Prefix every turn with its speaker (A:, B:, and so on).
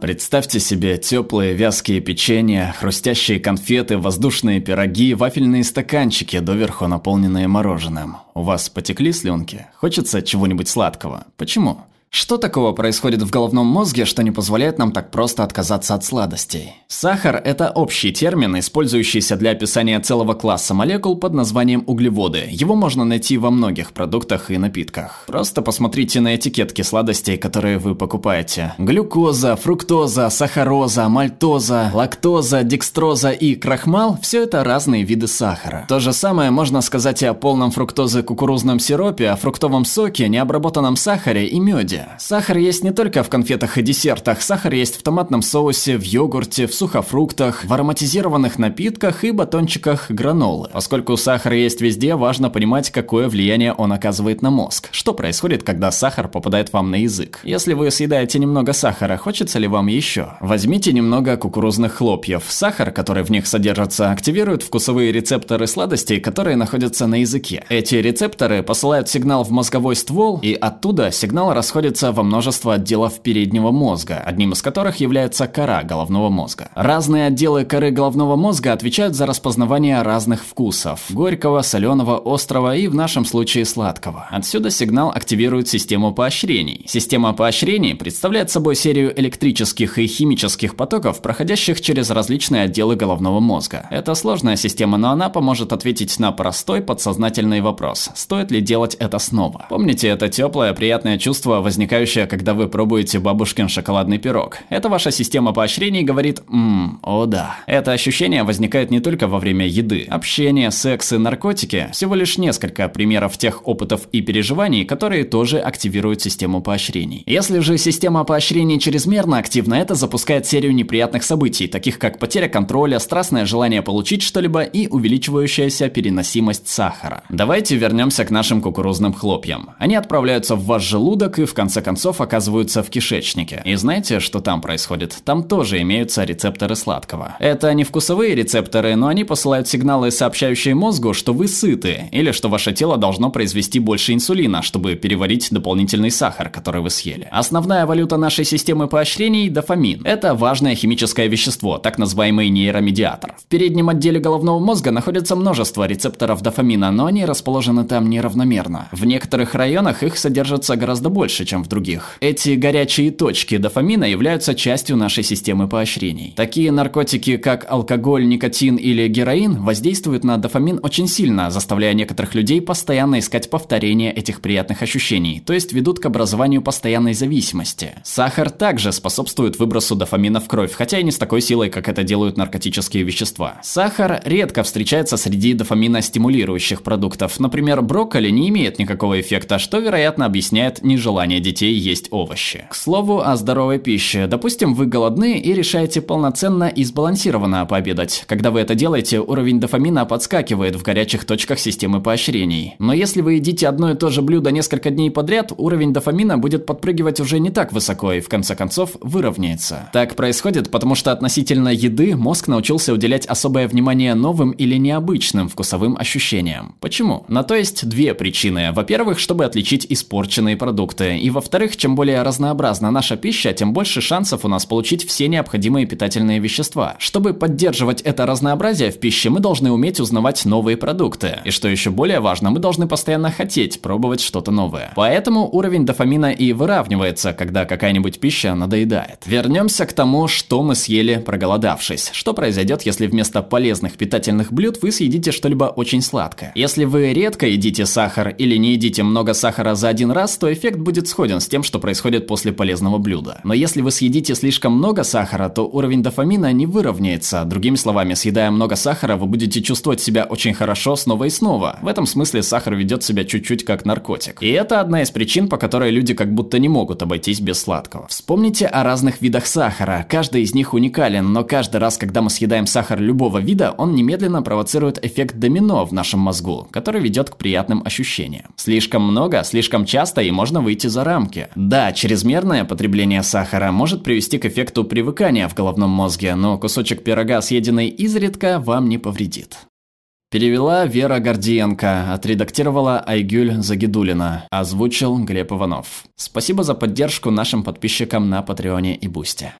A: Представьте себе теплые вязкие печенья, хрустящие конфеты, воздушные пироги, вафельные стаканчики, доверху наполненные мороженым. У вас потекли слюнки? Хочется чего-нибудь сладкого? Почему? Что такого происходит в головном мозге, что не позволяет нам так просто отказаться от сладостей? Сахар – это общий термин, использующийся для описания целого класса молекул под названием углеводы. Его можно найти во многих продуктах и напитках. Просто посмотрите на этикетки сладостей, которые вы покупаете. Глюкоза, фруктоза, сахароза, мальтоза, лактоза, декстроза и крахмал – все это разные виды сахара. То же самое можно сказать и о полном фруктозы кукурузном сиропе, о фруктовом соке, необработанном сахаре и меде блюде. Сахар есть не только в конфетах и десертах, сахар есть в томатном соусе, в йогурте, в сухофруктах, в ароматизированных напитках и батончиках гранолы. Поскольку сахар есть везде, важно понимать, какое влияние он оказывает на мозг. Что происходит, когда сахар попадает вам на язык? Если вы съедаете немного сахара, хочется ли вам еще? Возьмите немного кукурузных хлопьев. Сахар, который в них содержится, активирует вкусовые рецепторы сладостей, которые находятся на языке. Эти рецепторы посылают сигнал в мозговой ствол, и оттуда сигнал расходится находится во множество отделов переднего мозга, одним из которых является кора головного мозга. Разные отделы коры головного мозга отвечают за распознавание разных вкусов – горького, соленого, острого и в нашем случае сладкого. Отсюда сигнал активирует систему поощрений. Система поощрений представляет собой серию электрических и химических потоков, проходящих через различные отделы головного мозга. Это сложная система, но она поможет ответить на простой подсознательный вопрос – стоит ли делать это снова? Помните это теплое, приятное чувство, возникающая, когда вы пробуете бабушкин шоколадный пирог. Это ваша система поощрений говорит «ммм, о да». Это ощущение возникает не только во время еды. Общение, секс и наркотики – всего лишь несколько примеров тех опытов и переживаний, которые тоже активируют систему поощрений. Если же система поощрений чрезмерно активна, это запускает серию неприятных событий, таких как потеря контроля, страстное желание получить что-либо и увеличивающаяся переносимость сахара. Давайте вернемся к нашим кукурузным хлопьям. Они отправляются в ваш желудок и в конце концов оказываются в кишечнике. И знаете, что там происходит? Там тоже имеются рецепторы сладкого. Это не вкусовые рецепторы, но они посылают сигналы, сообщающие мозгу, что вы сыты, или что ваше тело должно произвести больше инсулина, чтобы переварить дополнительный сахар, который вы съели. Основная валюта нашей системы поощрений – дофамин. Это важное химическое вещество, так называемый нейромедиатор. В переднем отделе головного мозга находится множество рецепторов дофамина, но они расположены там неравномерно. В некоторых районах их содержится гораздо больше, чем в других. Эти горячие точки дофамина являются частью нашей системы поощрений. Такие наркотики, как алкоголь, никотин или героин, воздействуют на дофамин очень сильно, заставляя некоторых людей постоянно искать повторение этих приятных ощущений, то есть ведут к образованию постоянной зависимости. Сахар также способствует выбросу дофамина в кровь, хотя и не с такой силой, как это делают наркотические вещества. Сахар редко встречается среди дофамина стимулирующих продуктов. Например, брокколи не имеет никакого эффекта, что, вероятно, объясняет нежелание желание детей есть овощи. К слову о здоровой пище. Допустим, вы голодны и решаете полноценно и сбалансированно пообедать. Когда вы это делаете, уровень дофамина подскакивает в горячих точках системы поощрений. Но если вы едите одно и то же блюдо несколько дней подряд, уровень дофамина будет подпрыгивать уже не так высоко и в конце концов выровняется. Так происходит, потому что относительно еды мозг научился уделять особое внимание новым или необычным вкусовым ощущениям. Почему? На то есть две причины. Во-первых, чтобы отличить испорченные продукты. И во-вторых, чем более разнообразна наша пища, тем больше шансов у нас получить все необходимые питательные вещества. Чтобы поддерживать это разнообразие в пище, мы должны уметь узнавать новые продукты. И что еще более важно, мы должны постоянно хотеть пробовать что-то новое. Поэтому уровень дофамина и выравнивается, когда какая-нибудь пища надоедает. Вернемся к тому, что мы съели, проголодавшись. Что произойдет, если вместо полезных питательных блюд вы съедите что-либо очень сладкое? Если вы редко едите сахар или не едите много сахара за один раз, то эффект будет сходен с тем, что происходит после полезного блюда. Но если вы съедите слишком много сахара, то уровень дофамина не выровняется. Другими словами, съедая много сахара, вы будете чувствовать себя очень хорошо снова и снова. В этом смысле сахар ведет себя чуть-чуть как наркотик. И это одна из причин, по которой люди как будто не могут обойтись без сладкого. Вспомните о разных видах сахара. Каждый из них уникален, но каждый раз, когда мы съедаем сахар любого вида, он немедленно провоцирует эффект домино в нашем мозгу, который ведет к приятным ощущениям. Слишком много, слишком часто и можно выйти за рамки. Да, чрезмерное потребление сахара может привести к эффекту привыкания в головном мозге, но кусочек пирога, съеденный изредка, вам не повредит. Перевела Вера Гордиенко, отредактировала Айгюль Загидулина, озвучил Глеб Иванов. Спасибо за поддержку нашим подписчикам на Патреоне и Бусте.